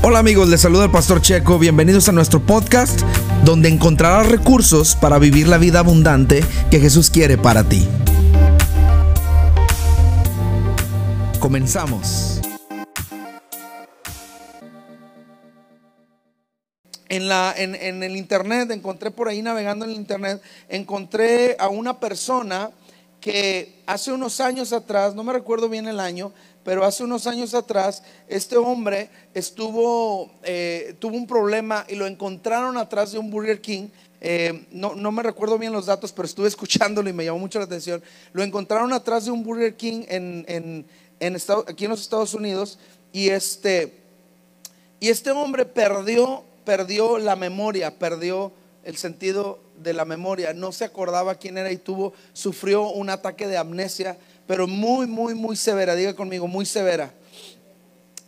Hola amigos, les saluda el pastor Checo. Bienvenidos a nuestro podcast donde encontrarás recursos para vivir la vida abundante que Jesús quiere para ti. Comenzamos. En, la, en, en el internet, encontré por ahí navegando en el internet, encontré a una persona que hace unos años atrás, no me recuerdo bien el año, pero hace unos años atrás este hombre estuvo, eh, tuvo un problema y lo encontraron atrás de un Burger King. Eh, no, no, me recuerdo bien los datos, pero estuve escuchándolo y me llamó mucho la atención. Lo encontraron atrás de un Burger King en, en, en aquí en los Estados Unidos y este, y este hombre perdió, perdió la memoria, perdió el sentido de la memoria, no se acordaba quién era y tuvo, sufrió un ataque de amnesia pero muy, muy, muy severa. Diga conmigo, muy severa.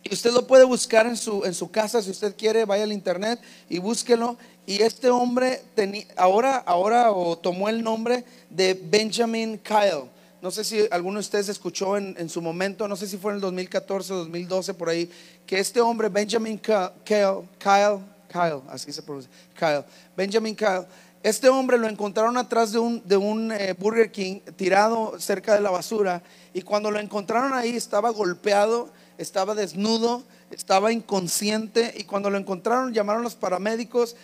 Y usted lo puede buscar en su, en su casa, si usted quiere, vaya al internet y búsquelo. Y este hombre tenía, ahora, ahora o tomó el nombre de Benjamin Kyle. No sé si alguno de ustedes escuchó en, en, su momento, no sé si fue en el 2014 o 2012 por ahí, que este hombre, Benjamin Kyle, Kyle, Kyle, así se pronuncia, Kyle, Benjamin Kyle, este hombre lo encontraron atrás de un, eh, Burger King tirado cerca de la basura y cuando lo encontraron ahí estaba golpeado, estaba desnudo, estaba inconsciente y cuando lo encontraron llamaron los paramédicos,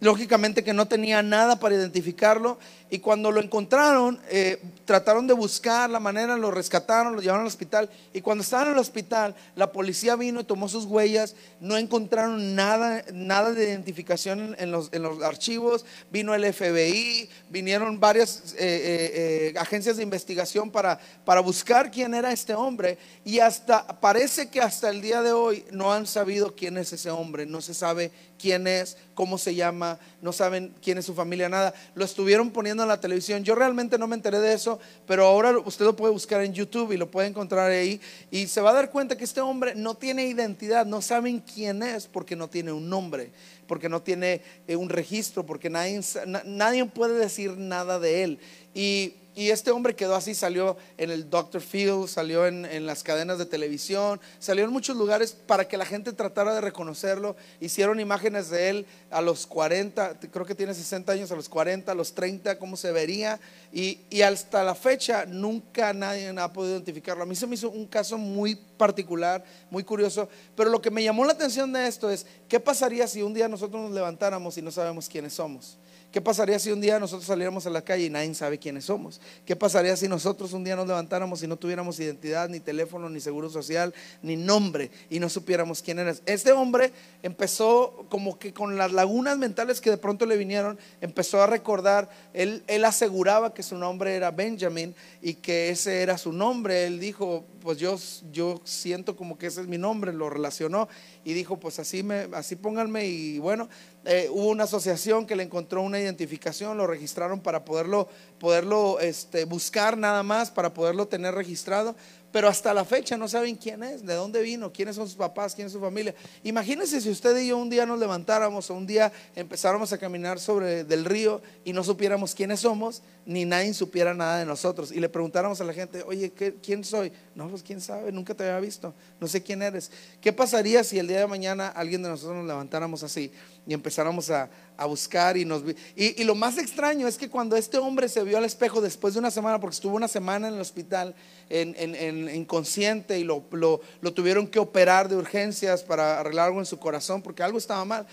lógicamente que no tenía nada para identificarlo y cuando lo encontraron, eh, trataron de buscar la manera, lo rescataron, lo llevaron al hospital. Y cuando estaban en el hospital, la policía vino y tomó sus huellas. No encontraron nada, nada de identificación en los, en los archivos. Vino el FBI, vinieron varias eh, eh, agencias de investigación para, para buscar quién era este hombre. Y hasta, parece que hasta el día de hoy no han sabido quién es ese hombre. No se sabe quién es, cómo se llama, no saben quién es su familia, nada. Lo estuvieron poniendo en la televisión. Yo realmente no me enteré de eso, pero ahora usted lo puede buscar en YouTube y lo puede encontrar ahí y se va a dar cuenta que este hombre no tiene identidad, no saben quién es porque no tiene un nombre, porque no tiene eh, un registro, porque nadie, nadie puede decir nada de él. Y y este hombre quedó así, salió en el Dr. Phil, salió en, las cadenas de televisión, salió en muchos lugares para que la gente tratara de reconocerlo. Hicieron imágenes de él a los 40, creo que tiene 60 años, a los 40, a los 30, cómo se vería. Y, y hasta la fecha nunca nadie ha podido identificarlo. A mí se me hizo un caso muy particular, muy curioso. Pero lo que me llamó la atención de esto es, ¿qué pasaría si un día nosotros nos levantáramos y no sabemos quiénes somos? ¿Qué pasaría si un día nosotros saliéramos a la calle y nadie sabe quiénes somos? ¿Qué pasaría si nosotros un día nos levantáramos y no tuviéramos identidad, ni teléfono, ni seguro social, ni nombre y no supiéramos quién eres? Este hombre empezó como que con las lagunas mentales que de pronto le vinieron, empezó a recordar, él, él aseguraba que su nombre era Benjamin y que ese era su nombre. Él dijo, pues yo, yo siento como que ese es mi nombre, lo relacionó y dijo, pues así, me, así pónganme y bueno, eh, hubo una asociación que le encontró una identificación, lo registraron para poderlo, poderlo este, buscar nada más, para poderlo tener registrado pero hasta la fecha no saben quién es, de dónde vino, quiénes son sus papás, quién es su familia. Imagínense si usted y yo un día nos levantáramos o un día empezáramos a caminar sobre del río y no supiéramos quiénes somos, ni nadie supiera nada de nosotros y le preguntáramos a la gente, oye, ¿quién soy? No, pues quién sabe, nunca te había visto, no sé quién eres. ¿Qué pasaría si el día de mañana alguien de nosotros nos levantáramos así y empezáramos a, buscar y nos... Y, y lo más extraño es que cuando este hombre se vio al espejo después de una semana, porque estuvo una semana en el hospital, en, inconsciente y lo, lo, tuvieron que operar de urgencias para arreglar algo en su corazón porque algo estaba mal.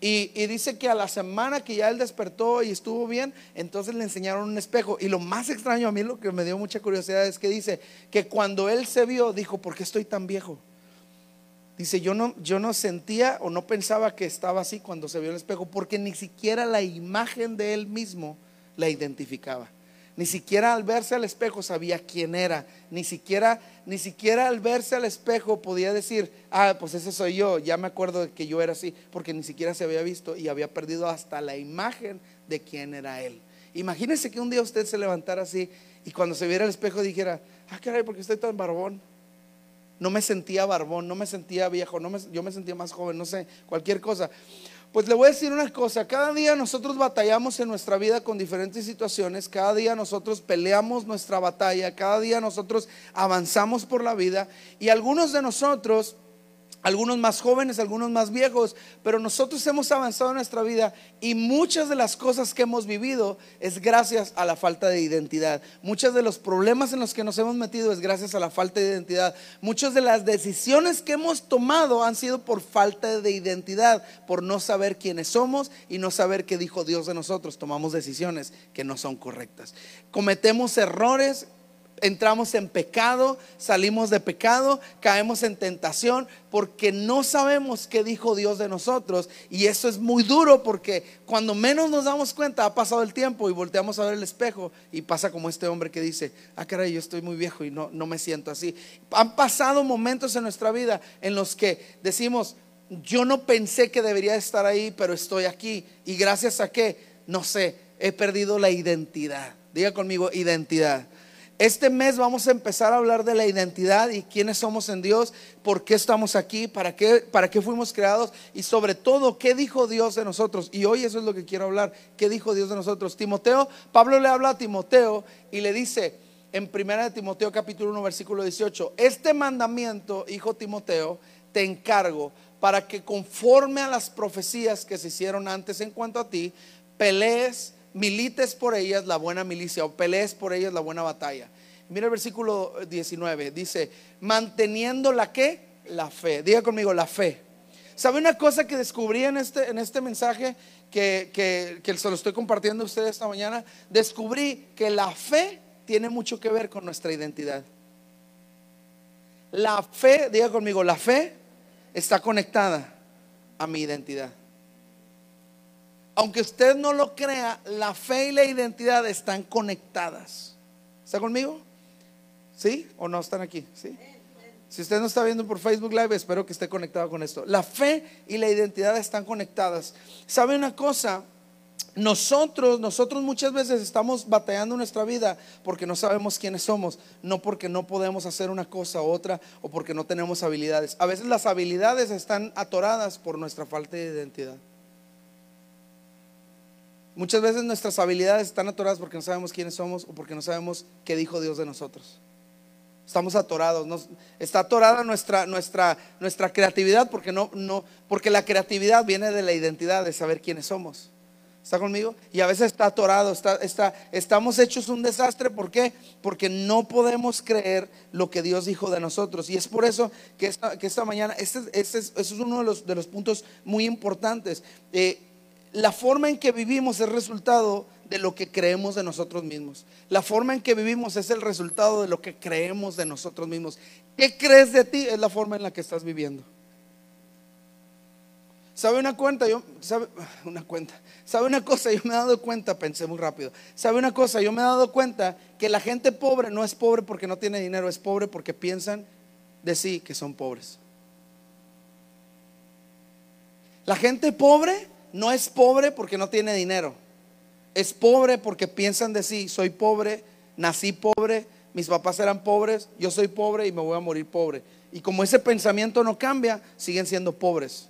Y, dice que a la semana que ya él despertó y estuvo bien, entonces le enseñaron un espejo. Y lo más extraño a mí, lo que me dio mucha curiosidad es que dice que cuando él se vio, dijo, ¿por qué estoy tan viejo? Dice, yo no, yo no sentía o no pensaba que estaba así cuando se vio el espejo, porque ni siquiera la imagen de él mismo la identificaba. Ni siquiera al verse al espejo sabía quién era. Ni siquiera, ni siquiera al verse al espejo podía decir, ah, pues ese soy yo. Ya me acuerdo de que yo era así, porque ni siquiera se había visto y había perdido hasta la imagen de quién era él. Imagínese que un día usted se levantara así y cuando se viera al espejo dijera, ah, caray, porque estoy tan barbón. No me sentía barbón, no me sentía viejo, no me, yo me sentía más joven, no sé, cualquier cosa. Pues le voy a decir una cosa, cada día nosotros batallamos en nuestra vida con diferentes situaciones, cada día nosotros peleamos nuestra batalla, cada día nosotros avanzamos por la vida y algunos de nosotros algunos más jóvenes, algunos más viejos, pero nosotros hemos avanzado en nuestra vida y muchas de las cosas que hemos vivido es gracias a la falta de identidad. Muchos de los problemas en los que nos hemos metido es gracias a la falta de identidad. Muchas de las decisiones que hemos tomado han sido por falta de identidad, por no saber quiénes somos y no saber qué dijo Dios de nosotros. Tomamos decisiones que no son correctas. Cometemos errores entramos en pecado, salimos de pecado, caemos en tentación, porque no sabemos qué dijo Dios de nosotros. Y eso es muy duro porque cuando menos nos damos cuenta ha pasado el tiempo y volteamos a ver el espejo y pasa como este hombre que dice, ah caray, yo estoy muy viejo y no, no me siento así. Han pasado momentos en nuestra vida en los que decimos, yo no pensé que debería estar ahí, pero estoy aquí. Y gracias a qué, no sé, he perdido la identidad. Diga conmigo, identidad. Este mes vamos a empezar a hablar de la identidad y quiénes somos en Dios, por qué estamos aquí, para qué, para qué fuimos creados y sobre todo qué dijo Dios de nosotros. Y hoy eso es lo que quiero hablar, qué dijo Dios de nosotros. Timoteo, Pablo le habla a Timoteo y le dice en primera de Timoteo capítulo 1 versículo 18, este mandamiento, hijo Timoteo, te encargo para que conforme a las profecías que se hicieron antes en cuanto a ti, pelees milites por ellas la buena milicia o pelees por ellas la buena batalla. Mira el versículo 19, dice, manteniendo la? La fe. Diga conmigo, la fe. ¿Sabe una cosa que descubrí en este, en este mensaje que, que, que se lo estoy compartiendo a ustedes esta mañana? Descubrí que la fe tiene mucho que ver con nuestra identidad. La fe, diga conmigo, la fe está conectada a mi identidad aunque usted no lo crea, la fe y la identidad están conectadas. ¿Está conmigo? ¿Sí? ¿O no están aquí? ¿Sí? Si usted no está viendo por Facebook Live, espero que esté conectado con esto. La fe y la identidad están conectadas. ¿Sabe una cosa? Nosotros, nosotros muchas veces estamos batallando nuestra vida porque no sabemos quiénes somos, no porque no podemos hacer una cosa u otra o porque no tenemos habilidades. A veces las habilidades están atoradas por nuestra falta de identidad. Muchas veces nuestras habilidades están atoradas porque no sabemos quiénes somos o porque no sabemos qué dijo Dios de nosotros. Estamos atorados, está atorada nuestra, nuestra, nuestra creatividad porque, no, no, porque la creatividad viene de la identidad, de saber quiénes somos. ¿Está conmigo? Y a veces está atorado, está, está, estamos hechos un desastre. ¿Por qué? Porque no podemos creer lo que Dios dijo de nosotros. Y es por eso que esta, que esta mañana, este, este es, es, uno de los, de los puntos muy importantes. Eh, la forma en que vivimos es resultado de lo que creemos de nosotros mismos. La forma en que vivimos es el resultado de lo que creemos de nosotros mismos. ¿Qué crees de ti? Es la forma en la que estás viviendo. ¿Sabe una cuenta? Yo, ¿sabe? Una cuenta. ¿Sabe una cosa? Yo me he dado cuenta, pensé muy rápido. ¿Sabe una cosa? Yo me he dado cuenta que la gente pobre no es pobre porque no tiene dinero, es pobre porque piensan de sí que son pobres. La gente pobre no es pobre porque no tiene dinero. Es pobre porque piensan de sí, soy pobre, nací pobre, mis papás eran pobres, yo soy pobre y me voy a morir pobre. Y como ese pensamiento no cambia, siguen siendo pobres.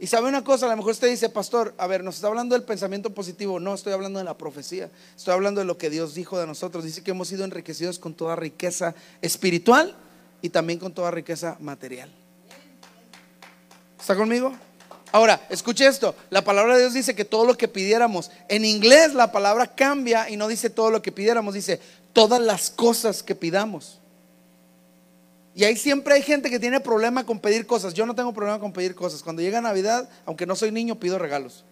Y sabe una cosa, a lo mejor usted dice, pastor, a ver, nos está hablando del pensamiento positivo. No, estoy hablando de la profecía. Estoy hablando de lo que Dios dijo de nosotros. Dice que hemos sido enriquecidos con toda riqueza espiritual y también con toda riqueza material. ¿Está conmigo? Ahora, escuche esto, la palabra de Dios dice que todo lo que pidiéramos, en inglés la palabra cambia y no dice todo lo que pidiéramos, dice todas las cosas que pidamos. Y ahí siempre hay gente que tiene problema con pedir cosas. Yo no tengo problema con pedir cosas. Cuando llega Navidad, aunque no soy niño, pido regalos.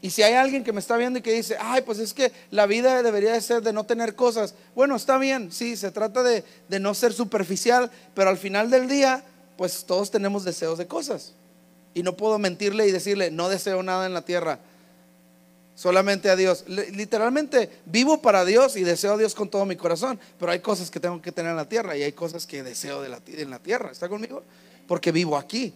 Y si hay alguien que me está viendo y que dice, ay, pues es que la vida debería de ser de no tener cosas. Bueno, está bien, sí, se trata de, de no ser superficial, pero al final del día, pues todos tenemos deseos de cosas. Y no puedo mentirle y decirle, no deseo nada en la tierra, solamente a Dios. Literalmente vivo para Dios y deseo a Dios con todo mi corazón, pero hay cosas que tengo que tener en la tierra y hay cosas que deseo de en la tierra. ¿Está conmigo? Porque vivo aquí.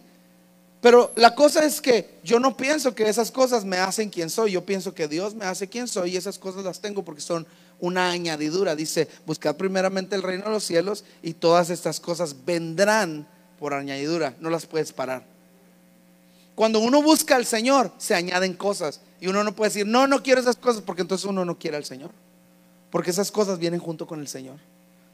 Pero la cosa es que yo no pienso que esas cosas me hacen quien soy, yo pienso que Dios me hace quien soy y esas cosas las tengo porque son una añadidura. Dice, buscad primeramente el reino de los cielos y todas estas cosas vendrán por añadidura, no las puedes parar. Cuando uno busca al Señor, se añaden cosas. Y uno no puede decir, no, no quiero esas cosas, porque entonces uno no quiere al Señor. Porque esas cosas vienen junto con el Señor.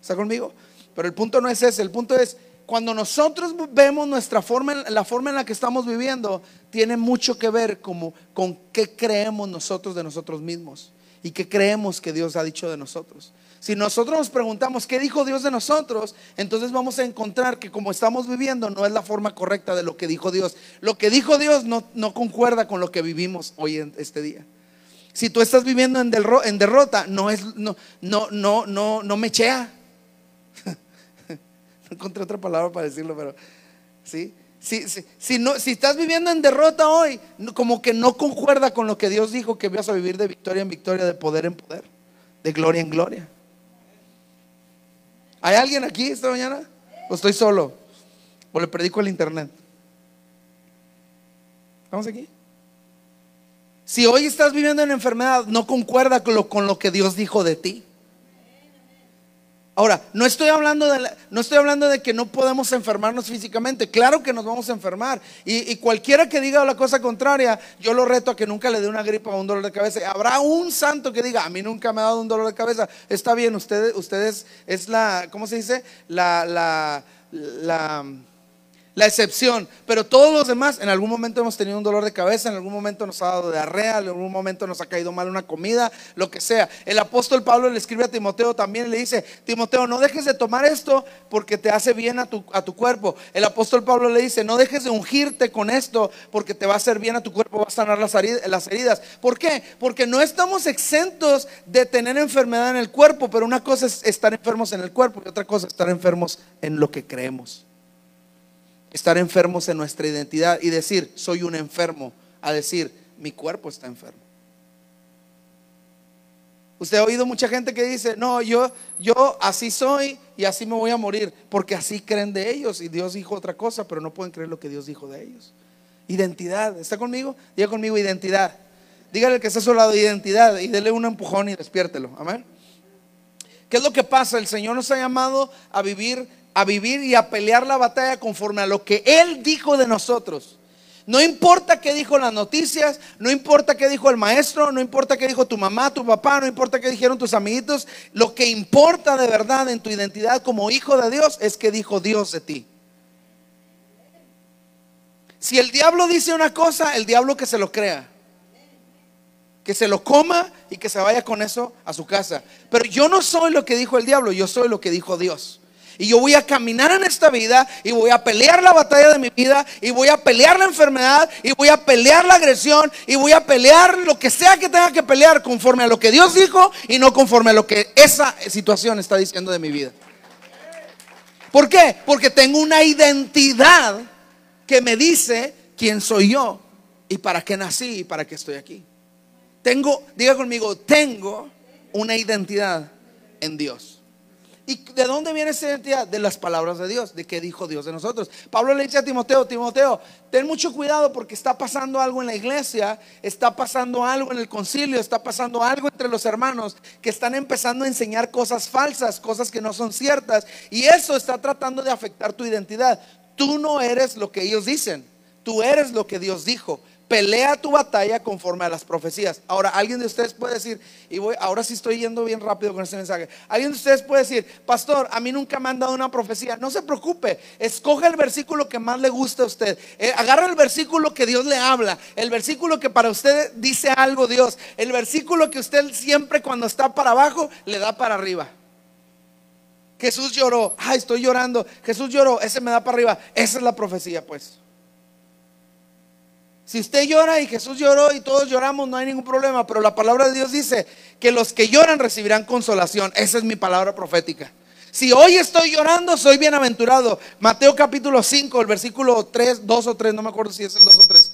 ¿Está conmigo? Pero el punto no es ese, el punto es, cuando nosotros vemos nuestra forma, la forma en la que estamos viviendo, tiene mucho que ver como, con qué creemos nosotros de nosotros mismos y qué creemos que Dios ha dicho de nosotros. Si nosotros nos preguntamos qué dijo Dios de nosotros, entonces vamos a encontrar que como estamos viviendo no es la forma correcta de lo que dijo Dios. Lo que dijo Dios no, concuerda con lo que vivimos hoy en este día. Si tú estás viviendo en, en derrota, no es no no no no no mechea. no encontré otra palabra para decirlo, pero sí. Si, si, no, si estás viviendo en derrota hoy, como que no concuerda con lo que Dios dijo que vas a vivir de victoria en victoria, de poder en poder, de gloria en gloria. ¿Hay alguien aquí esta mañana? ¿O estoy solo? ¿O le predico el internet? ¿Estamos aquí? Si hoy estás viviendo en enfermedad, no concuerda con lo, con lo que Dios dijo de ti. Ahora, no estoy, hablando de no estoy hablando de que no podemos enfermarnos físicamente. Claro que nos vamos a enfermar. Y, cualquiera que diga la cosa contraria, yo lo reto a que nunca le dé una gripa o un dolor de cabeza. Habrá un santo que diga, a mí nunca me ha dado un dolor de cabeza. Está bien, ustedes, ustedes es la, ¿cómo se dice? La, la, la la excepción. Pero todos los demás, en algún momento hemos tenido un dolor de cabeza, en algún momento nos ha dado diarrea, en algún momento nos ha caído mal una comida, lo que sea. El apóstol Pablo le escribe a Timoteo también, le dice, Timoteo, no dejes de tomar esto porque te hace bien a tu, a tu cuerpo. El apóstol Pablo le dice, no dejes de ungirte con esto porque te va a hacer bien a tu cuerpo, va a sanar las heridas. ¿Por qué? Porque no estamos exentos de tener enfermedad en el cuerpo, pero una cosa es estar enfermos en el cuerpo y otra cosa es estar enfermos en lo que creemos estar enfermos en nuestra identidad y decir, soy un enfermo, a decir, mi cuerpo está enfermo. Usted ha oído mucha gente que dice, no, yo, yo así soy y así me voy a morir, porque así creen de ellos y Dios dijo otra cosa, pero no pueden creer lo que Dios dijo de ellos. Identidad, ¿está conmigo? Diga conmigo identidad. Dígale que está a su lado identidad y dele un empujón y despiértelo. Amén. ¿Qué es lo que pasa? El Señor nos ha llamado a vivir a vivir y a pelear la batalla conforme a lo que Él dijo de nosotros. No importa qué dijo las noticias, no importa qué dijo el maestro, no importa qué dijo tu mamá, tu papá, no importa qué dijeron tus amiguitos. Lo que importa de verdad en tu identidad como hijo de Dios es que dijo Dios de ti. Si el diablo dice una cosa, el diablo que se lo crea. Que se lo coma y que se vaya con eso a su casa. Pero yo no soy lo que dijo el diablo, yo soy lo que dijo Dios. Y yo voy a caminar en esta vida y voy a pelear la batalla de mi vida y voy a pelear la enfermedad y voy a pelear la agresión y voy a pelear lo que sea que tenga que pelear conforme a lo que Dios dijo y no conforme a lo que esa situación está diciendo de mi vida. ¿Por qué? Porque tengo una identidad que me dice quién soy yo y para qué nací y para qué estoy aquí. Tengo, diga conmigo, tengo una identidad en Dios. ¿Y de dónde viene esa identidad? De las palabras de Dios, de qué dijo Dios de nosotros. Pablo le dice a Timoteo, Timoteo, ten mucho cuidado porque está pasando algo en la iglesia, está pasando algo en el concilio, está pasando algo entre los hermanos que están empezando a enseñar cosas falsas, cosas que no son ciertas. Y eso está tratando de afectar tu identidad. Tú no eres lo que ellos dicen, tú eres lo que Dios dijo pelea tu batalla conforme a las profecías. Ahora, alguien de ustedes puede decir, y voy, ahora sí estoy yendo bien rápido con este mensaje. Alguien de ustedes puede decir, pastor, a mí nunca me han dado una profecía. No se preocupe, escoge el versículo que más le guste a usted. Eh, agarra el versículo que Dios le habla, el versículo que para usted dice algo Dios, el versículo que usted siempre cuando está para abajo le da para arriba. Jesús lloró, ay, estoy llorando. Jesús lloró, ese me da para arriba. Esa es la profecía, pues. Si usted llora y Jesús lloró y todos lloramos, no hay ningún problema. Pero la palabra de Dios dice que los que lloran recibirán consolación. Esa es mi palabra profética. Si hoy estoy llorando, soy bienaventurado. Mateo capítulo 5, el versículo 3, 2 o 3, no me acuerdo si es el 2 o 3.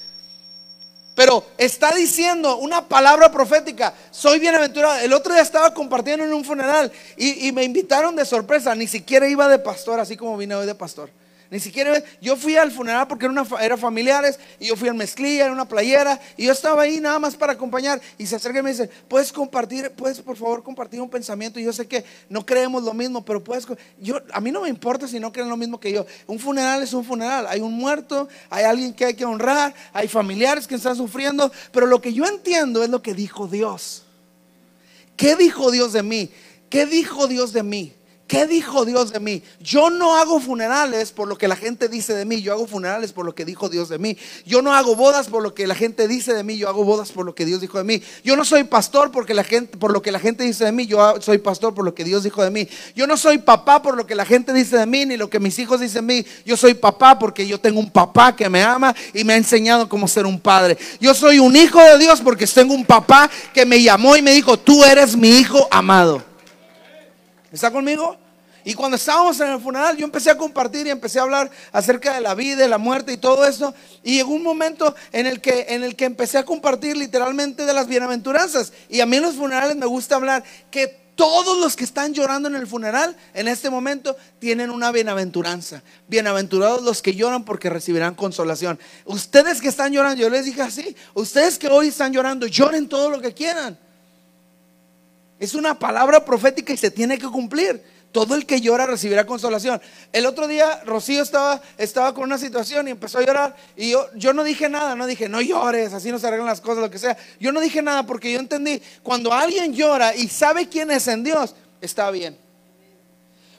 Pero está diciendo una palabra profética, soy bienaventurado. El otro día estaba compartiendo en un funeral y, y me invitaron de sorpresa, ni siquiera iba de pastor, así como vine hoy de pastor. Ni siquiera, yo fui al funeral porque era, una, familiares y yo fui al mezclilla, era una playera y yo estaba ahí nada más para acompañar y se acerca y me dice, puedes compartir, puedes por favor compartir un pensamiento y yo sé que no creemos lo mismo, pero puedes, yo, a mí no me importa si no creen lo mismo que yo. Un funeral es un funeral, hay un muerto, hay alguien que hay que honrar, hay familiares que están sufriendo, pero lo que yo entiendo es lo que dijo Dios. ¿Qué dijo Dios de mí? ¿Qué dijo Dios de mí? ¿Qué dijo Dios de mí? Yo no hago funerales por lo que la gente dice de mí, yo hago funerales por lo que dijo Dios de mí. Yo no hago bodas por lo que la gente dice de mí, yo hago bodas por lo que Dios dijo de mí. Yo no soy pastor porque la gente, por lo que la gente dice de mí, yo soy pastor por lo que Dios dijo de mí. Yo no soy papá por lo que la gente dice de mí, ni lo que mis hijos dicen de mí. Yo soy papá porque yo tengo un papá que me ama y me ha enseñado cómo ser un padre. Yo soy un hijo de Dios porque tengo un papá que me llamó y me dijo, tú eres mi hijo amado. ¿Está conmigo? Y cuando estábamos en el funeral, yo empecé a compartir y empecé a hablar acerca de la vida, de la muerte y todo eso. Y llegó un momento en el que, en el que empecé a compartir literalmente de las bienaventuranzas. Y a mí en los funerales me gusta hablar que todos los que están llorando en el funeral en este momento tienen una bienaventuranza. Bienaventurados los que lloran porque recibirán consolación. Ustedes que están llorando, yo les dije así, ustedes que hoy están llorando, lloren todo lo que quieran. Es una palabra profética y se tiene que cumplir. Todo el que llora recibirá consolación. El otro día Rocío estaba, estaba con una situación y empezó a llorar y yo, yo no dije nada, no dije, no llores, así no se arreglan las cosas, lo que sea. Yo no dije nada porque yo entendí, cuando alguien llora y sabe quién es en Dios, está bien.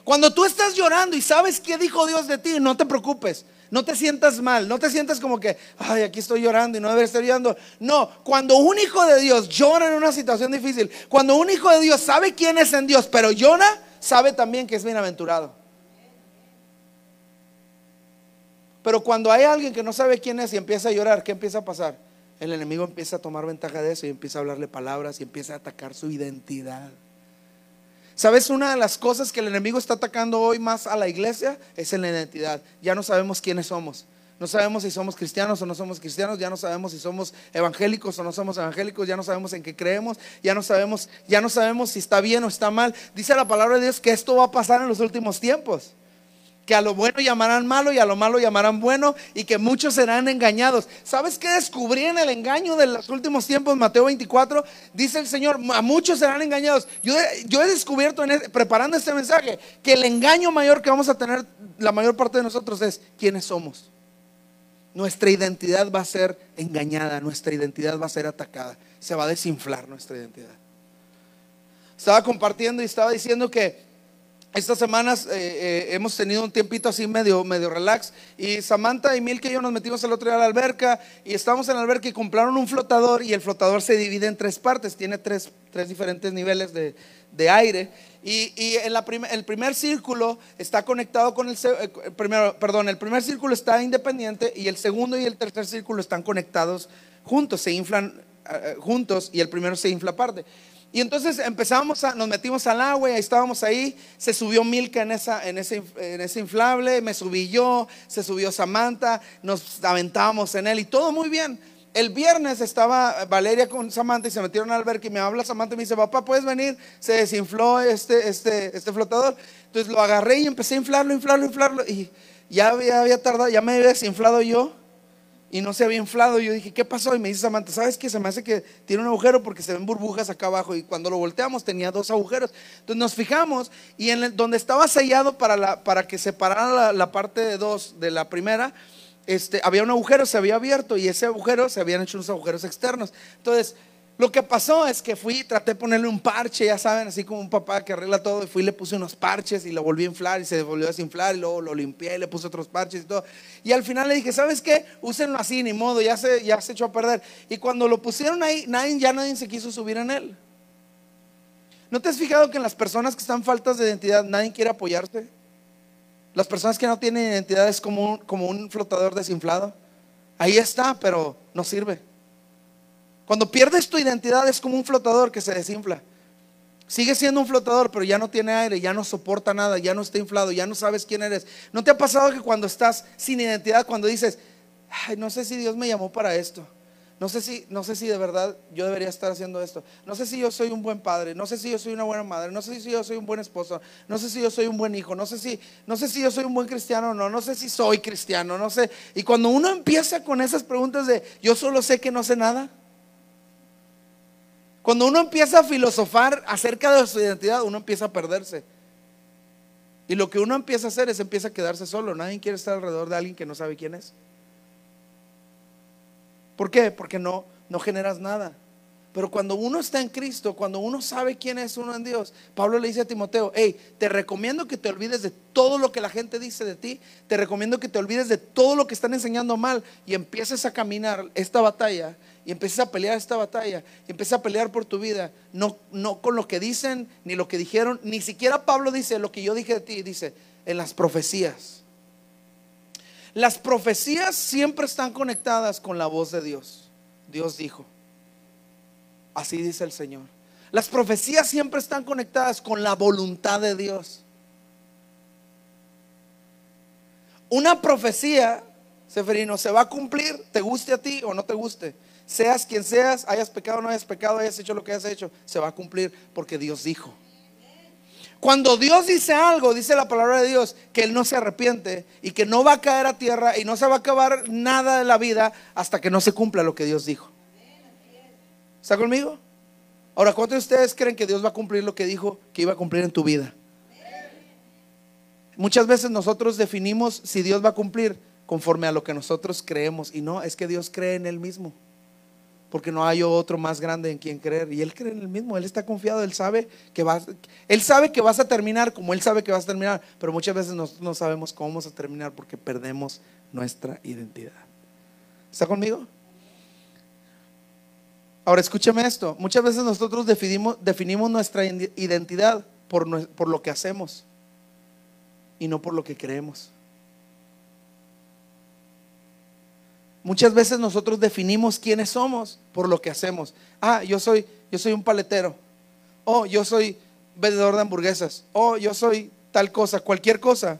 Cuando tú estás llorando y sabes qué dijo Dios de ti, no te preocupes. No te sientas mal, no te sientas como que, ay, aquí estoy llorando y no debería estar llorando. No, cuando un hijo de Dios llora en una situación difícil, cuando un hijo de Dios sabe quién es en Dios, pero llora, sabe también que es bienaventurado. Pero cuando hay alguien que no sabe quién es y empieza a llorar, ¿qué empieza a pasar? El enemigo empieza a tomar ventaja de eso y empieza a hablarle palabras y empieza a atacar su identidad. ¿Sabes? Una de las cosas que el enemigo está atacando hoy más a la iglesia es en la identidad. Ya no sabemos quiénes somos. No sabemos si somos cristianos o no somos cristianos, ya no sabemos si somos evangélicos o no somos evangélicos, ya no sabemos en qué creemos, ya no sabemos, ya no sabemos si está bien o está mal. Dice la palabra de Dios que esto va a pasar en los últimos tiempos. Que a lo bueno llamarán malo y a lo malo llamarán bueno y que muchos serán engañados. ¿Sabes qué descubrí en el engaño de los últimos tiempos? Mateo 24 dice el Señor, a muchos serán engañados. Yo, yo he descubierto en preparando este mensaje que el engaño mayor que vamos a tener la mayor parte de nosotros es quiénes somos nuestra identidad va a ser engañada, nuestra identidad va a ser atacada, se va a desinflar nuestra identidad. Estaba compartiendo y estaba diciendo que estas semanas eh, eh, hemos tenido un tiempito así medio, medio relax. Y Samantha y Milke y yo nos metimos el otro día a la alberca y estábamos en la alberca y compraron un flotador y el flotador se divide en tres partes, tiene tres, tres diferentes niveles de, de aire. Y, en la el primer círculo está conectado con el, eh, primero, perdón, el primer círculo está independiente y el segundo y el tercer círculo están conectados juntos, se inflan eh, juntos y el primero se infla aparte. Y entonces empezamos a, nos metimos al agua y estábamos ahí, se subió Milka en, esa, en, ese, en ese inflable, me subí yo, se subió Samantha, nos aventábamos en él y todo muy bien el viernes estaba Valeria con Samantha y se metieron al alberca y me habla Samantha y me dice, papá, ¿puedes venir? Se desinfló este, este, este flotador. Entonces lo agarré y empecé a inflarlo, inflarlo, inflarlo. Y ya había, tardado, ya me había desinflado yo y no se había inflado. Yo dije, ¿qué pasó? Y me dice Samantha, ¿sabes qué? Se me hace que tiene un agujero porque se ven burbujas acá abajo. Y cuando lo volteamos tenía dos agujeros. Entonces nos fijamos y en donde estaba sellado para, para que separara la, la parte de dos de la primera, este, había un agujero, se había abierto y ese agujero se habían hecho unos agujeros externos. Entonces, lo que pasó es que fui, traté de ponerle un parche, ya saben, así como un papá que arregla todo, y fui y le puse unos parches y lo volví a inflar y se volvió a desinflar y luego lo limpié y le puse otros parches y todo. Y al final le dije, ¿sabes qué? Úsenlo así, ni modo, ya se, ya se echó a perder. Y cuando lo pusieron ahí, nadie, ya nadie se quiso subir en él. ¿No te has fijado que en las personas que están faltas de identidad nadie quiere apoyarse? Las personas que no tienen identidad es como un, como un flotador desinflado. Ahí está, pero no sirve. Cuando pierdes tu identidad es como un flotador que se desinfla. Sigue siendo un flotador, pero ya no tiene aire, ya no soporta nada, ya no está inflado, ya no sabes quién eres. ¿No te ha pasado que cuando estás sin identidad, cuando dices, ay, no sé si Dios me llamó para esto? No sé, si, no sé si de verdad yo debería estar haciendo esto. No sé si yo soy un buen padre. No sé si yo soy una buena madre. No sé si yo soy un buen esposo. No sé si yo soy un buen hijo. No sé si, no sé si yo soy un buen cristiano o no. No sé si soy cristiano. No sé. Y cuando uno empieza con esas preguntas de yo solo sé que no sé nada. Cuando uno empieza a filosofar acerca de su identidad, uno empieza a perderse. Y lo que uno empieza a hacer es empieza a quedarse solo. Nadie quiere estar alrededor de alguien que no sabe quién es. ¿Por qué? Porque no, no generas nada. Pero cuando uno está en Cristo, cuando uno sabe quién es uno en Dios, Pablo le dice a Timoteo, hey, te recomiendo que te olvides de todo lo que la gente dice de ti, te recomiendo que te olvides de todo lo que están enseñando mal y empieces a caminar esta batalla y empieces a pelear esta batalla y a pelear por tu vida, no, no con lo que dicen ni lo que dijeron, ni siquiera Pablo dice lo que yo dije de ti, dice en las profecías. Las profecías siempre están conectadas con la voz de Dios. Dios dijo. Así dice el Señor. Las profecías siempre están conectadas con la voluntad de Dios. Una profecía, Seferino, se va a cumplir, te guste a ti o no te guste. Seas quien seas, hayas pecado o no hayas pecado, hayas hecho lo que hayas hecho, se va a cumplir porque Dios dijo. Cuando Dios dice algo, dice la palabra de Dios, que Él no se arrepiente y que no va a caer a tierra y no se va a acabar nada de la vida hasta que no se cumpla lo que Dios dijo. ¿Está conmigo? Ahora, ¿cuántos de ustedes creen que Dios va a cumplir lo que dijo que iba a cumplir en tu vida? Muchas veces nosotros definimos si Dios va a cumplir conforme a lo que nosotros creemos y no, es que Dios cree en Él mismo. Porque no hay otro más grande en quien creer. Y Él cree en Él mismo, Él está confiado, Él sabe que vas, Él sabe que vas a terminar como Él sabe que vas a terminar. Pero muchas veces nosotros no sabemos cómo vamos a terminar porque perdemos nuestra identidad. ¿Está conmigo? Ahora escúcheme esto, muchas veces nosotros definimos, definimos nuestra identidad por, por lo que hacemos y no por lo que creemos. Muchas veces nosotros definimos quiénes somos por lo que hacemos. Ah, yo soy, yo soy un paletero. Oh, yo soy vendedor de hamburguesas. Oh, yo soy tal cosa, cualquier cosa.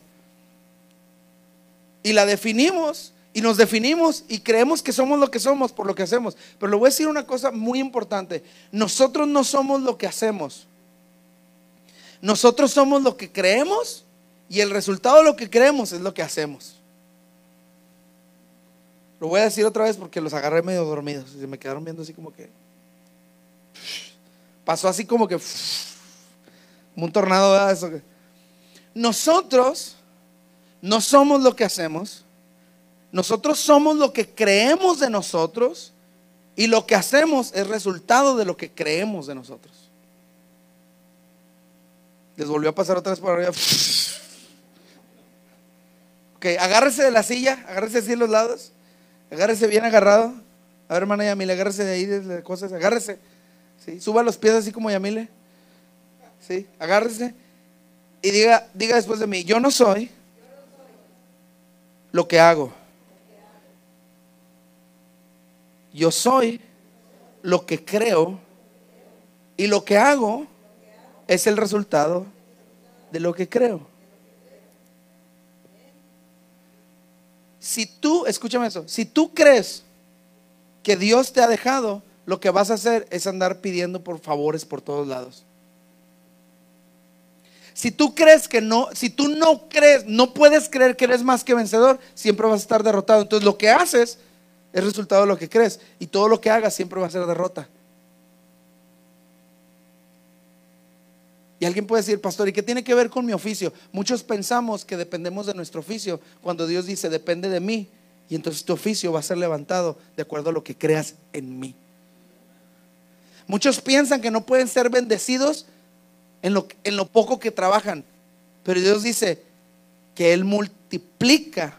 Y la definimos y nos definimos y creemos que somos lo que somos por lo que hacemos. Pero le voy a decir una cosa muy importante. Nosotros no somos lo que hacemos. Nosotros somos lo que creemos y el resultado de lo que creemos es lo que hacemos. Lo voy a decir otra vez porque los agarré medio dormidos. Y se me quedaron viendo así como que... Pasó así como que... un tornado. Eso Nosotros no somos lo que hacemos nosotros somos lo que creemos de nosotros y lo que hacemos es resultado de lo que creemos de nosotros. Les volvió a pasar otra vez por arriba. Ok, agárrese de la silla, agárrese así en los lados, agárrese bien agarrado. A ver, hermana Yamile, agárrese de ahí de cosas, agárrese. ¿sí? Suba los pies así como Yamile. ¿sí? Agárrese. Y diga, diga después de mí, yo no soy lo que hago. Yo soy lo que creo y lo que hago es el resultado de lo que creo. Si tú, escúchame eso, si tú crees que Dios te ha dejado, lo que vas a hacer es andar pidiendo por favores por todos lados. Si tú crees que no, si tú no crees, no puedes creer que eres más que vencedor, siempre vas a estar derrotado. Entonces lo que haces es resultado de lo que crees. Y todo lo que hagas siempre va a ser derrota. Y alguien puede decir, pastor, ¿y qué tiene que ver con mi oficio? Muchos pensamos que dependemos de nuestro oficio cuando Dios dice, depende de mí. Y entonces tu oficio va a ser levantado de acuerdo a lo que creas en mí. Muchos piensan que no pueden ser bendecidos en lo, en lo poco que trabajan. Pero Dios dice que Él multiplica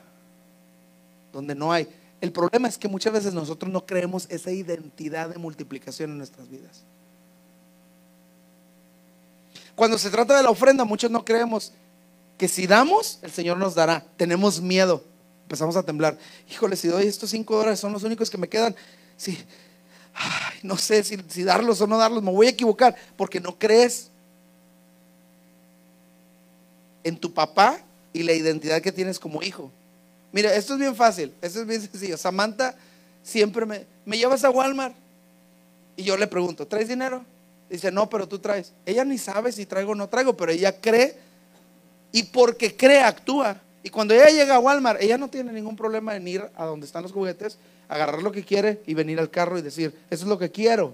donde no hay. El problema es que muchas veces nosotros no creemos esa identidad de multiplicación en nuestras vidas. Cuando se trata de la ofrenda, muchos no creemos que si damos, el Señor nos dará. Tenemos miedo. Empezamos a temblar. Híjole, si doy estos cinco dólares, son los únicos que me quedan. Sí, no sé si, si darlos o no darlos, me voy a equivocar porque no crees en tu papá y la identidad que tienes como hijo. Mira, esto es bien fácil, esto es bien sencillo. Samantha siempre me, ¿me llevas a Walmart? Y yo le pregunto, ¿traes dinero? Dice, no, pero tú traes. Ella ni sabe si traigo o no traigo, pero ella cree y porque cree actúa. Y cuando ella llega a Walmart, ella no tiene ningún problema en ir a donde están los juguetes, agarrar lo que quiere y venir al carro y decir, eso es lo que quiero.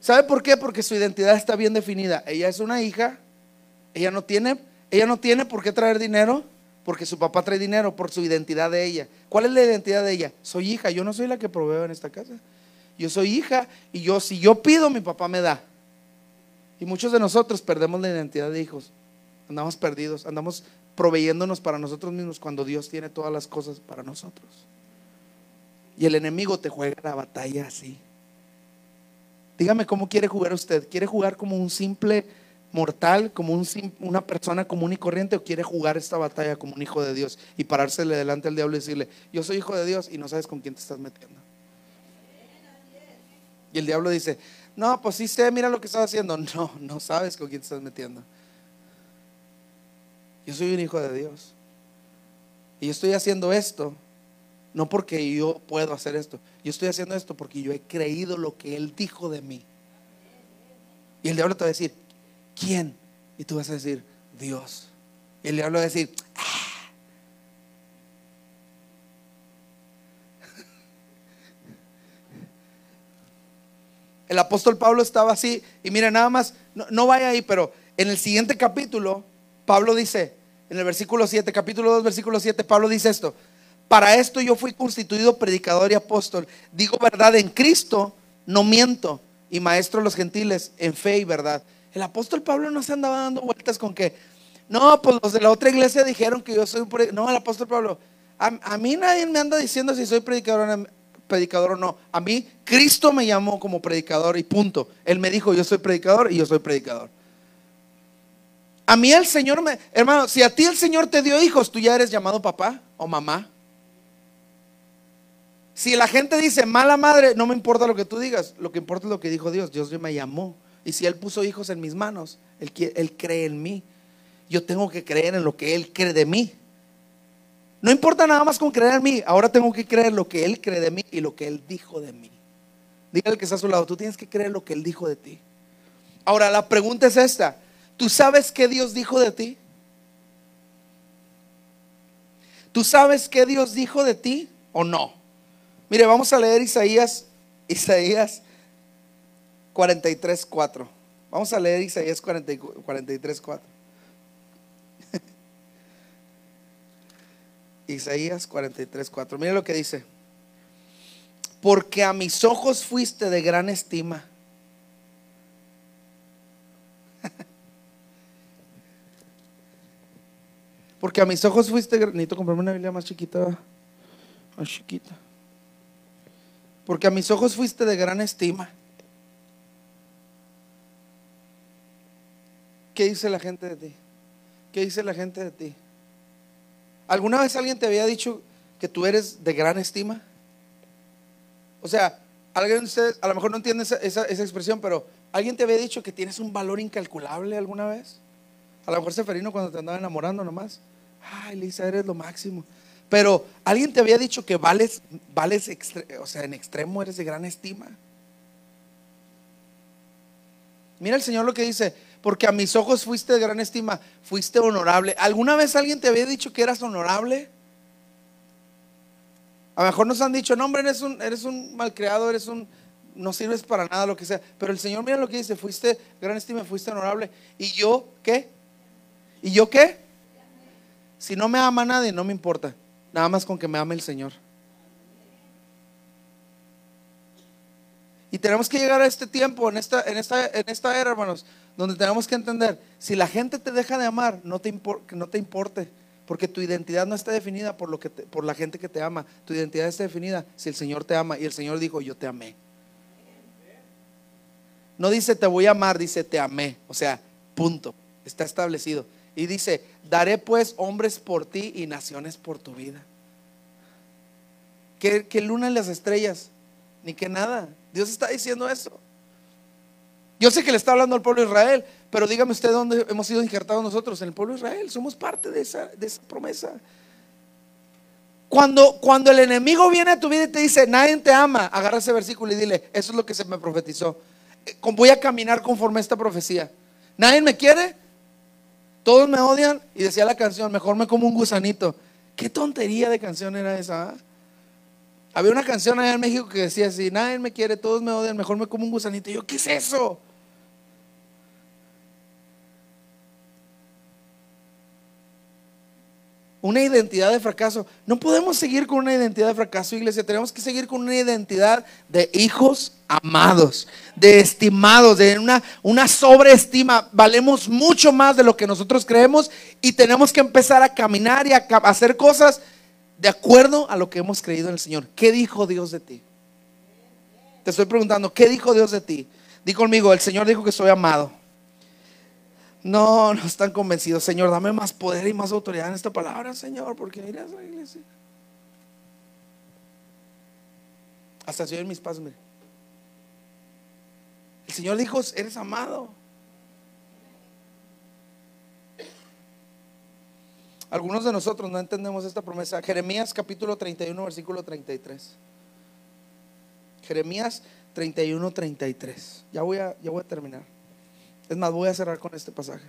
¿Sabe por qué? Porque su identidad está bien definida. Ella es una hija, ella no tiene, ella no tiene por qué traer dinero porque su papá trae dinero por su identidad de ella. ¿Cuál es la identidad de ella? Soy hija, yo no soy la que proveo en esta casa. Yo soy hija y yo, si yo pido, mi papá me da. Y muchos de nosotros perdemos la identidad de hijos. Andamos perdidos, andamos proveyéndonos para nosotros mismos cuando Dios tiene todas las cosas para nosotros. Y el enemigo te juega la batalla así. Dígame cómo quiere jugar usted. ¿Quiere jugar como un simple mortal, como un, una persona común y corriente, o quiere jugar esta batalla como un hijo de Dios y parársele delante al diablo y decirle, yo soy hijo de Dios y no sabes con quién te estás metiendo? Y el diablo dice, no, pues sí sé, mira lo que estás haciendo. No, no sabes con quién te estás metiendo. Yo soy un hijo de Dios. Y yo estoy haciendo esto, no porque yo puedo hacer esto. Yo estoy haciendo esto porque yo he creído lo que Él dijo de mí. Y el diablo te va a decir, ¿quién? Y tú vas a decir, Dios. Y el diablo va a decir, El apóstol Pablo estaba así, y mira, nada más, no, vaya ahí, pero en el siguiente capítulo, Pablo dice, en el versículo 7, capítulo 2, versículo 7, Pablo dice esto, para esto yo fui constituido predicador y apóstol, digo verdad en Cristo, no miento, y maestro de los gentiles en fe y verdad. El apóstol Pablo no se andaba dando vueltas con que, no, pues los de la otra iglesia dijeron que yo soy un predicador. No, el apóstol Pablo, a, mí nadie me anda diciendo si soy predicador, predicador o no. A mí Cristo me llamó como predicador y punto. Él me dijo, yo soy predicador y yo soy predicador. A mí el Señor me, hermano, si a ti el Señor te dio hijos, tú ya eres llamado papá o mamá. Si la gente dice mala madre, no me importa lo que tú digas, lo que importa es lo que dijo Dios. Dios me llamó. Y si Él puso hijos en mis manos, Él, él cree en mí. Yo tengo que creer en lo que Él cree de mí. No importa nada más con creer en mí, ahora tengo que creer lo que Él cree de mí y lo que Él dijo de mí. Dígale que está a su lado, tú tienes que creer lo que Él dijo de ti. Ahora, la pregunta es esta. ¿Tú sabes qué Dios dijo de ti? ¿Tú sabes qué Dios dijo de ti o no? Mire, vamos a leer Isaías, Isaías 43, 4. Vamos a leer Isaías 43, 4. Isaías 43, 4. Mire lo que dice. Porque a mis ojos fuiste de gran estima Porque a mis ojos fuiste, necesito comprarme una Biblia más chiquita, más chiquita. Porque a mis ojos fuiste de gran estima. ¿Qué dice la gente de ti? ¿Qué dice la gente de ti? ¿Alguna vez alguien te había dicho que tú eres de gran estima? O sea, alguien a lo mejor no entiende esa, esa, expresión, pero ¿alguien te había dicho que tienes un valor incalculable alguna vez? A lo mejor Seferino cuando te andaba enamorando nomás. Ay, Lisa, eres lo máximo. Pero alguien te había dicho que vales, vales, o sea, en extremo eres de gran estima. Mira el Señor lo que dice, porque a mis ojos fuiste de gran estima, fuiste honorable. ¿Alguna vez alguien te había dicho que eras honorable? A lo mejor nos han dicho, no hombre, eres un, eres un malcriado, eres un, no sirves para nada, lo que sea. Pero el Señor mira lo que dice, fuiste gran estima, fuiste honorable. ¿Y yo qué? ¿Y yo qué? Si no me ama nadie, no me importa. Nada más con que me ame el Señor. Y tenemos que llegar a este tiempo, en esta, en esta, en esta era, hermanos, donde tenemos que entender, si la gente te deja de amar, no te, no te importe, porque tu identidad no está definida por, lo que por la gente que te ama, tu identidad está definida si el Señor te ama y el Señor dijo, yo te amé. No dice te voy a amar, dice te amé, o sea, punto, está establecido. Y dice, daré pues hombres por ti y naciones por tu vida. Que, luna en las estrellas, ni que nada. Dios está diciendo eso. Yo sé que le está hablando al pueblo de Israel, pero dígame usted dónde hemos sido injertados nosotros, en el pueblo de Israel. Somos parte de esa, de esa promesa. Cuando, cuando el enemigo viene a tu vida y te dice, nadie te ama, agarra ese versículo y dile, eso es lo que se me profetizó. Eh, voy a caminar conforme a esta profecía. Nadie me quiere, todos me odian y decía la canción, mejor me como un gusanito. ¿Qué tontería de canción era esa? Ah? Había una canción allá en México que decía así, nadie me quiere, todos me odian, mejor me como un gusanito. Y yo, ¿qué es eso? una identidad de fracaso. No podemos seguir con una identidad de fracaso, iglesia. Tenemos que seguir con una identidad de hijos amados, de estimados, de una, una sobreestima. Valemos mucho más de lo que nosotros creemos y tenemos que empezar a caminar y a hacer cosas de acuerdo a lo que hemos creído en el Señor. ¿Qué dijo Dios de ti? Te estoy preguntando, ¿qué dijo Dios de ti? Di conmigo, el Señor dijo que soy amado. No, no están convencidos. Señor, dame más poder y más autoridad en esta palabra, Señor, porque mira esa iglesia. Hasta se mis pasos, El Señor dijo, eres amado. Algunos de nosotros no entendemos esta promesa. Jeremías capítulo 31, versículo 33. Jeremías 31, 33. Ya voy a, ya voy a terminar. Es más, voy a cerrar con este pasaje.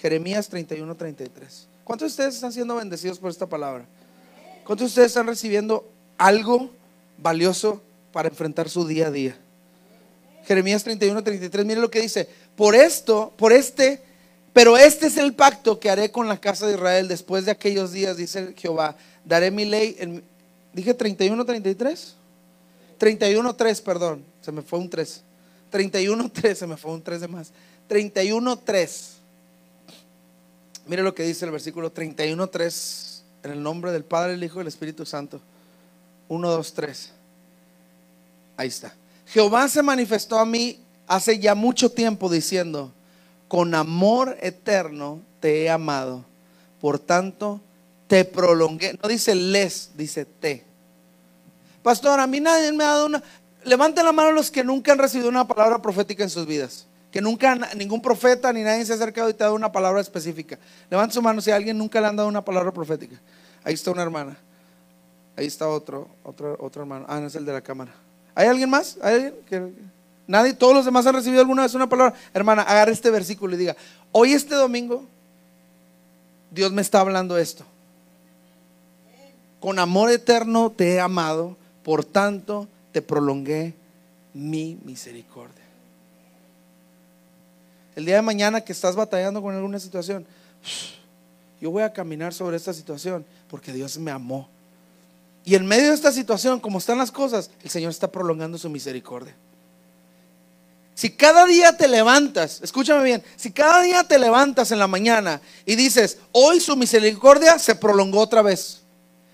Jeremías 31, 33. ¿Cuántos de ustedes están siendo bendecidos por esta palabra? ¿Cuántos de ustedes están recibiendo algo valioso para enfrentar su día a día? Jeremías 31, 33. Mire lo que dice. Por esto, por este, pero este es el pacto que haré con la casa de Israel después de aquellos días, dice Jehová. Daré mi ley. En, Dije 31, 33. 31, 3, perdón. Se me fue un 3. 31, 3, se me fue un 3 de más. 31.3. Mire lo que dice el versículo 31.3. En el nombre del Padre, el Hijo y el Espíritu Santo. 1, 2, 3. Ahí está. Jehová se manifestó a mí hace ya mucho tiempo diciendo, con amor eterno te he amado. Por tanto, te prolongué. No dice les, dice te. Pastor, a mí nadie me ha dado una... Levanten la mano los que nunca han recibido una palabra profética en sus vidas que nunca ningún profeta ni nadie se ha acercado y te ha dado una palabra específica. Levanta su mano si a alguien nunca le han dado una palabra profética. Ahí está una hermana. Ahí está otro, otro, otro hermano. Ah, no es el de la cámara. ¿Hay alguien más? ¿Hay alguien? Nadie, todos los demás han recibido alguna vez una palabra. Hermana, agarre este versículo y diga, hoy este domingo, Dios me está hablando esto. Con amor eterno te he amado, por tanto te prolongué mi misericordia. El día de mañana que estás batallando con alguna situación, yo voy a caminar sobre esta situación porque Dios me amó. Y en medio de esta situación, como están las cosas, el Señor está prolongando su misericordia. Si cada día te levantas, escúchame bien, si cada día te levantas en la mañana y dices, hoy su misericordia se prolongó otra vez.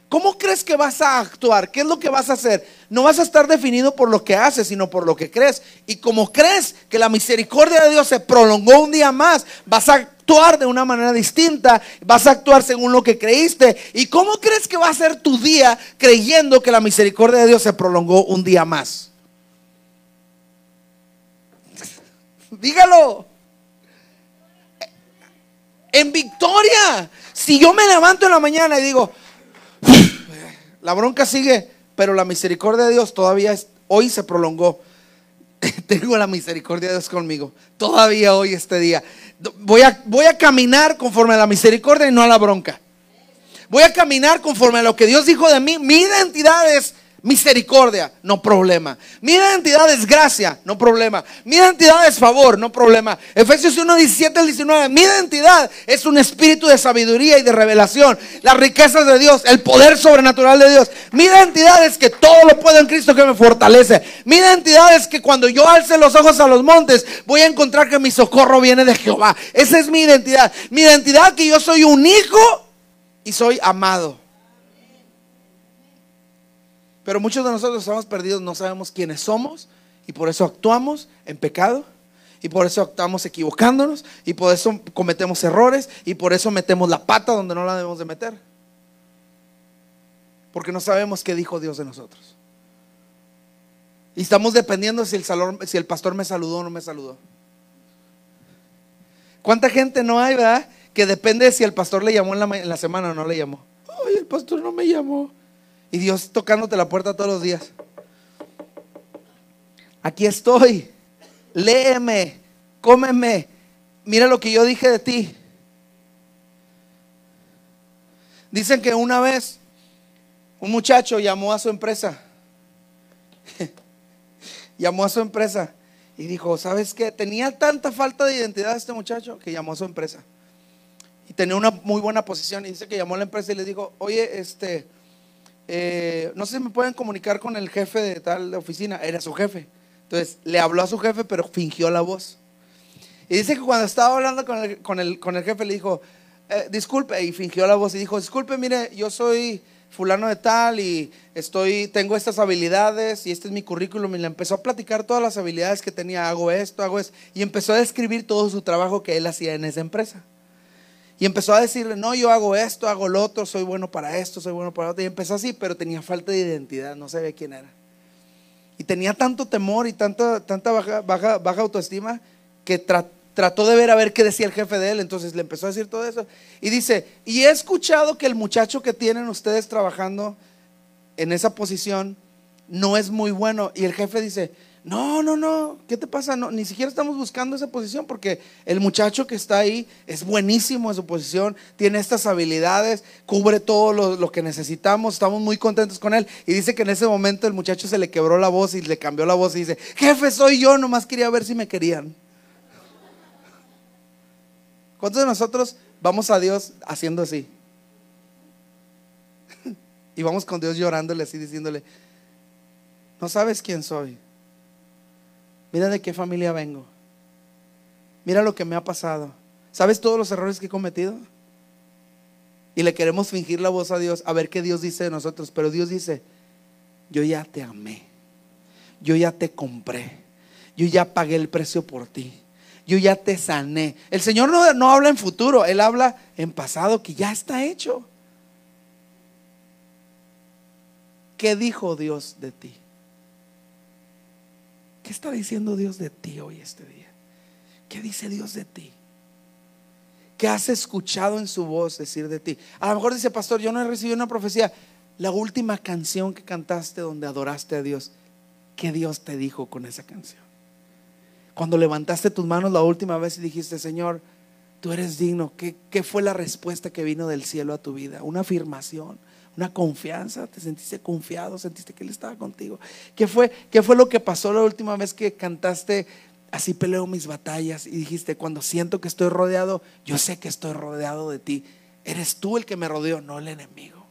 ¿Cómo crees que vas a actuar? ¿Qué es lo que vas a hacer? No vas a estar definido por lo que haces, sino por lo que crees. Y como crees que la misericordia de Dios se prolongó un día más, vas a actuar de una manera distinta, vas a actuar según lo que creíste. ¿Y cómo crees que va a ser tu día creyendo que la misericordia de Dios se prolongó un día más? Dígalo. En victoria. Si yo me levanto en la mañana y digo, la bronca sigue, pero la misericordia de Dios todavía hoy se prolongó. Tengo la misericordia de Dios conmigo. Todavía hoy, este día. Voy a, voy a caminar conforme a la misericordia y no a la bronca. Voy a caminar conforme a lo que Dios dijo de mí. Mi identidad es Misericordia, no problema. Mi identidad es gracia, no problema. Mi identidad es favor, no problema. Efesios 1, 17 al 19. Mi identidad es un espíritu de sabiduría y de revelación. Las riquezas de Dios, el poder sobrenatural de Dios. Mi identidad es que todo lo puedo en Cristo que me fortalece. Mi identidad es que cuando yo alce los ojos a los montes, voy a encontrar que mi socorro viene de Jehová. Esa es mi identidad. Mi identidad que yo soy un hijo y soy amado. Pero muchos de nosotros estamos perdidos, no sabemos quiénes somos y por eso actuamos en pecado. Y por eso actuamos equivocándonos y por eso cometemos errores y por eso metemos la pata donde no la debemos de meter. Porque no sabemos qué dijo Dios de nosotros. Y estamos dependiendo si el, si el pastor me saludó o no me saludó. ¿Cuánta gente no hay, verdad? Que depende de si el pastor le llamó en la, en la semana o no le llamó. Ay, el pastor no me llamó. Y Dios tocándote la puerta todos los días. Aquí estoy. Léeme, cómeme. Mira lo que yo dije de ti. Dicen que una vez un muchacho llamó a su empresa. llamó a su empresa y dijo, ¿sabes qué? Tenía tanta falta de identidad este muchacho que llamó a su empresa. y tenía una muy buena posición. Y dice que llamó a la empresa y le dijo, oye, este, eh, no sé si me pueden comunicar con el jefe de tal oficina. Era su jefe. Entonces le habló a su jefe, pero fingió la voz. Y dice que cuando estaba hablando con el, con el, con el jefe, le dijo, eh, disculpe, y fingió la voz y dijo, disculpe, mire, yo soy fulano de tal y estoy, tengo estas habilidades y este es mi currículum. Y le empezó a platicar todas las habilidades que tenía, hago esto, hago esto. Y empezó a describir todo su trabajo que él hacía en esa empresa. Y empezó a decirle, no, yo hago esto, hago lo otro, soy bueno para esto, soy bueno para otro. Y empezó así, pero tenía falta de identidad, no sabía quién era. Y tenía tanto temor y tanta, tanta baja, baja, baja autoestima que trató de ver a ver qué decía el jefe de él. Entonces le empezó a decir todo eso. Y dice, y he escuchado que el muchacho que tienen ustedes trabajando en esa posición no es muy bueno. Y el jefe dice, no, no, no, ¿qué te pasa? No, ni siquiera estamos buscando esa posición porque el muchacho que está ahí es buenísimo en su posición, tiene estas habilidades, cubre todo lo, que necesitamos, estamos muy contentos con él. Y dice que en ese momento el muchacho se le quebró la voz y le cambió la voz y dice, jefe, soy yo, nomás quería ver si me querían. ¿Cuántos de nosotros vamos a Dios haciendo así? y vamos con Dios llorándole así, diciéndole, no sabes quién soy Mira de qué familia vengo. Mira lo que me ha pasado. ¿Sabes todos los errores que he cometido? Y le queremos fingir la voz a Dios, a ver qué Dios dice de nosotros. Pero Dios dice, yo ya te amé. Yo ya te compré. Yo ya pagué el precio por ti. Yo ya te sané. El Señor no, no habla en futuro, Él habla en pasado que ya está hecho. ¿Qué dijo Dios de ti? ¿Qué está diciendo Dios de ti hoy este día? ¿Qué dice Dios de ti? ¿Qué has escuchado en su voz decir de ti? A lo mejor dice, pastor, yo no he recibido una profecía. La última canción que cantaste donde adoraste a Dios, ¿qué Dios te dijo con esa canción? Cuando levantaste tus manos la última vez y dijiste, Señor, tú eres digno, ¿qué, qué fue la respuesta que vino del cielo a tu vida? Una afirmación una confianza, te sentiste confiado, sentiste que Él estaba contigo. ¿Qué fue, ¿Qué fue lo que pasó la última vez que cantaste? Así peleo mis batallas y dijiste, cuando siento que estoy rodeado, yo sé que estoy rodeado de ti. Eres tú el que me rodeó, no el enemigo.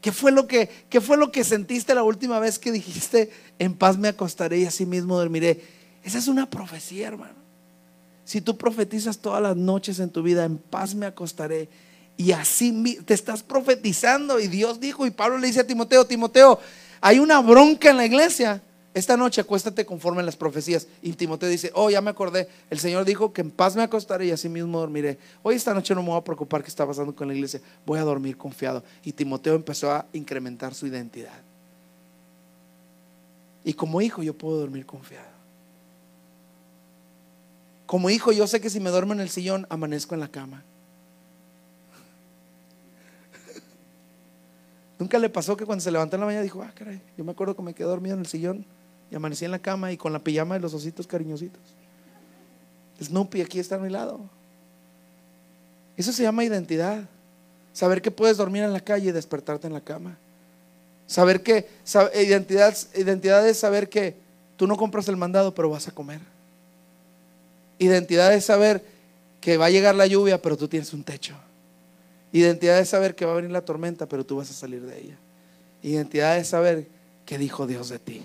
¿Qué fue lo que, qué fue lo que sentiste la última vez que dijiste, en paz me acostaré y así mismo dormiré? Esa es una profecía, hermano. Si tú profetizas todas las noches en tu vida, en paz me acostaré y así te estás profetizando. Y Dios dijo, y Pablo le dice a Timoteo, Timoteo, hay una bronca en la iglesia. Esta noche acuéstate conforme a las profecías. Y Timoteo dice, oh, ya me acordé. El Señor dijo que en paz me acostaré y así mismo dormiré. Hoy esta noche no me voy a preocupar qué está pasando con la iglesia. Voy a dormir confiado. Y Timoteo empezó a incrementar su identidad. Y como hijo yo puedo dormir confiado. Como hijo yo sé que si me duermo en el sillón, amanezco en la cama. Nunca le pasó que cuando se levantó en la mañana dijo, ah, caray, yo me acuerdo que me quedé dormido en el sillón y amanecí en la cama y con la pijama de los ositos cariñositos. Snoopy aquí está a mi lado. Eso se llama identidad. Saber que puedes dormir en la calle y despertarte en la cama. Saber que, identidad, identidad es saber que tú no compras el mandado, pero vas a comer. Identidad es saber que va a llegar la lluvia, pero tú tienes un techo. Identidad es saber que va a venir la tormenta, pero tú vas a salir de ella. Identidad es saber que dijo Dios de ti.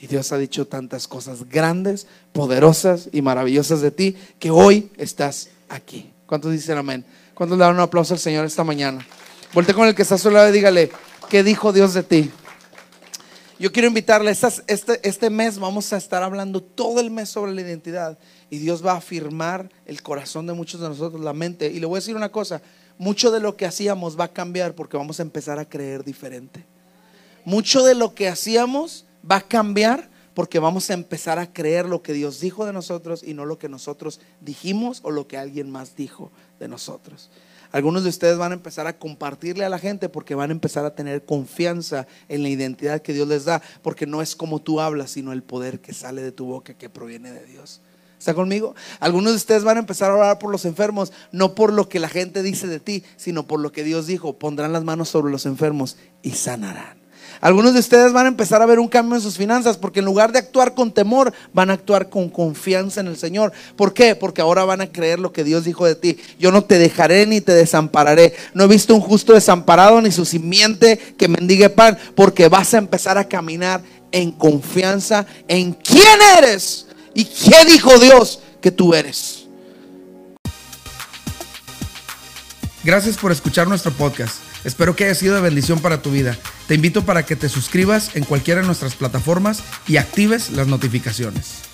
Y Dios ha dicho tantas cosas grandes, poderosas y maravillosas de ti que hoy estás aquí. ¿Cuántos dicen amén? ¿Cuántos le dan un aplauso al Señor esta mañana? Volte con el que está a su lado y dígale, ¿qué dijo Dios de ti? Yo quiero invitarle, este, este mes vamos a estar hablando todo el mes sobre la identidad y Dios va a afirmar el corazón de muchos de nosotros, la mente. Y le voy a decir una cosa, mucho de lo que hacíamos va a cambiar porque vamos a empezar a creer diferente. Mucho de lo que hacíamos va a cambiar porque vamos a empezar a creer lo que Dios dijo de nosotros y no lo que nosotros dijimos o lo que alguien más dijo de nosotros. Algunos de ustedes van a empezar a compartirle a la gente porque van a empezar a tener confianza en la identidad que Dios les da, porque no es como tú hablas, sino el poder que sale de tu boca que proviene de Dios. ¿Está conmigo? Algunos de ustedes van a empezar a orar por los enfermos, no por lo que la gente dice de ti, sino por lo que Dios dijo. Pondrán las manos sobre los enfermos y sanarán. Algunos de ustedes van a empezar a ver un cambio en sus finanzas porque en lugar de actuar con temor, van a actuar con confianza en el Señor. ¿Por qué? Porque ahora van a creer lo que Dios dijo de ti. Yo no te dejaré ni te desampararé. No he visto un justo desamparado ni su simiente que mendigue pan, porque vas a empezar a caminar en confianza en quién eres y qué dijo Dios que tú eres. Gracias por escuchar nuestro podcast. Espero que haya sido de bendición para tu vida. Te invito para que te suscribas en cualquiera de nuestras plataformas y actives las notificaciones.